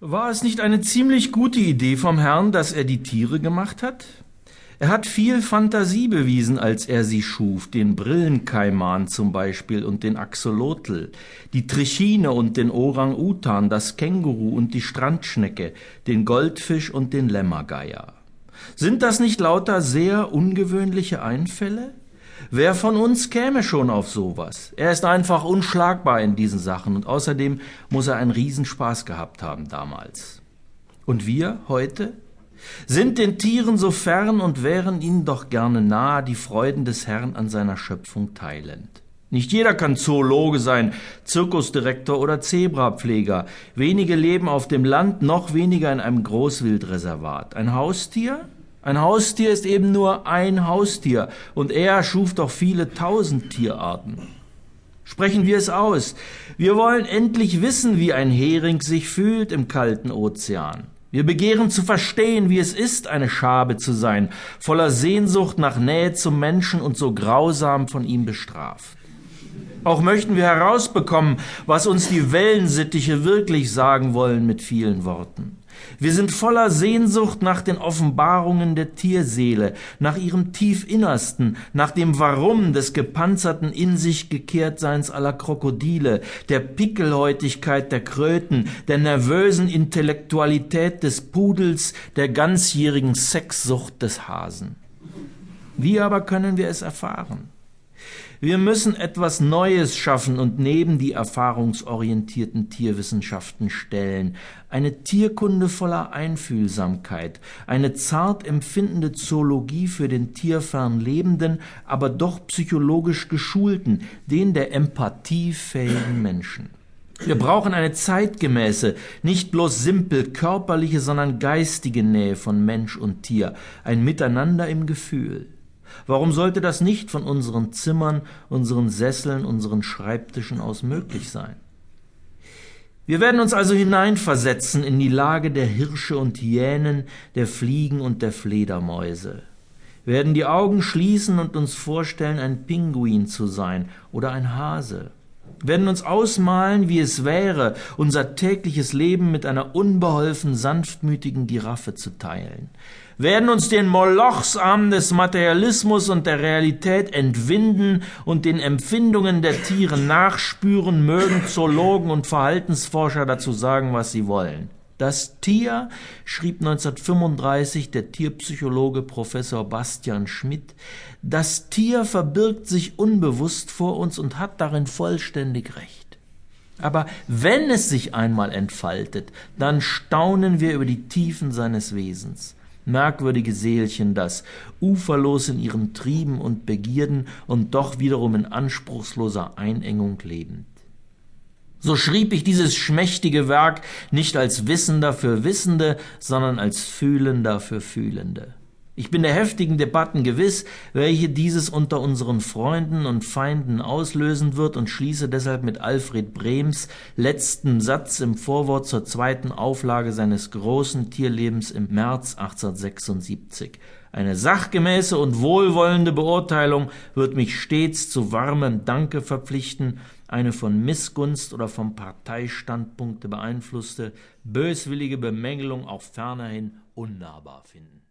War es nicht eine ziemlich gute Idee vom Herrn, dass er die Tiere gemacht hat? Er hat viel Fantasie bewiesen, als er sie schuf, den Brillenkaiman zum Beispiel und den Axolotl, die Trichine und den Orang-Utan, das Känguru und die Strandschnecke, den Goldfisch und den Lämmergeier. Sind das nicht lauter sehr ungewöhnliche Einfälle? Wer von uns käme schon auf sowas? Er ist einfach unschlagbar in diesen Sachen und außerdem muss er einen Riesenspaß gehabt haben damals. Und wir heute? Sind den Tieren so fern und wären ihnen doch gerne nahe die Freuden des Herrn an seiner Schöpfung teilend. Nicht jeder kann Zoologe sein, Zirkusdirektor oder Zebrapfleger. Wenige leben auf dem Land, noch weniger in einem Großwildreservat. Ein Haustier? Ein Haustier ist eben nur ein Haustier, und er schuf doch viele tausend Tierarten. Sprechen wir es aus. Wir wollen endlich wissen, wie ein Hering sich fühlt im kalten Ozean. Wir begehren zu verstehen, wie es ist, eine Schabe zu sein, voller Sehnsucht nach Nähe zum Menschen und so grausam von ihm bestraft. Auch möchten wir herausbekommen, was uns die Wellensittiche wirklich sagen wollen mit vielen Worten. Wir sind voller Sehnsucht nach den Offenbarungen der Tierseele, nach ihrem Tiefinnersten, nach dem Warum des gepanzerten in sich Gekehrtseins aller Krokodile, der Pickelhäutigkeit der Kröten, der nervösen Intellektualität des Pudels, der ganzjährigen Sexsucht des Hasen. Wie aber können wir es erfahren? Wir müssen etwas Neues schaffen und neben die erfahrungsorientierten Tierwissenschaften stellen. Eine Tierkunde voller Einfühlsamkeit, eine zart empfindende Zoologie für den tierfern Lebenden, aber doch psychologisch geschulten, den der Empathie fähigen Menschen. Wir brauchen eine zeitgemäße, nicht bloß simpel körperliche, sondern geistige Nähe von Mensch und Tier, ein Miteinander im Gefühl. Warum sollte das nicht von unseren Zimmern, unseren Sesseln, unseren Schreibtischen aus möglich sein? Wir werden uns also hineinversetzen in die Lage der Hirsche und Hyänen, der Fliegen und der Fledermäuse. Werden die Augen schließen und uns vorstellen, ein Pinguin zu sein oder ein Hase. Werden uns ausmalen, wie es wäre, unser tägliches Leben mit einer unbeholfen sanftmütigen Giraffe zu teilen werden uns den Molochsarmen des Materialismus und der Realität entwinden und den Empfindungen der Tiere nachspüren, mögen Zoologen und Verhaltensforscher dazu sagen, was sie wollen. Das Tier, schrieb 1935 der Tierpsychologe Professor Bastian Schmidt, das Tier verbirgt sich unbewusst vor uns und hat darin vollständig recht. Aber wenn es sich einmal entfaltet, dann staunen wir über die Tiefen seines Wesens merkwürdige Seelchen das, uferlos in ihren Trieben und Begierden und doch wiederum in anspruchsloser Einengung lebend. So schrieb ich dieses schmächtige Werk nicht als Wissender für Wissende, sondern als Fühlender für Fühlende. Ich bin der heftigen Debatten gewiss, welche dieses unter unseren Freunden und Feinden auslösen wird und schließe deshalb mit Alfred Brems letzten Satz im Vorwort zur zweiten Auflage seines großen Tierlebens im März 1876. Eine sachgemäße und wohlwollende Beurteilung wird mich stets zu warmem Danke verpflichten, eine von Missgunst oder vom Parteistandpunkte beeinflusste, böswillige Bemängelung auch fernerhin unnahbar finden.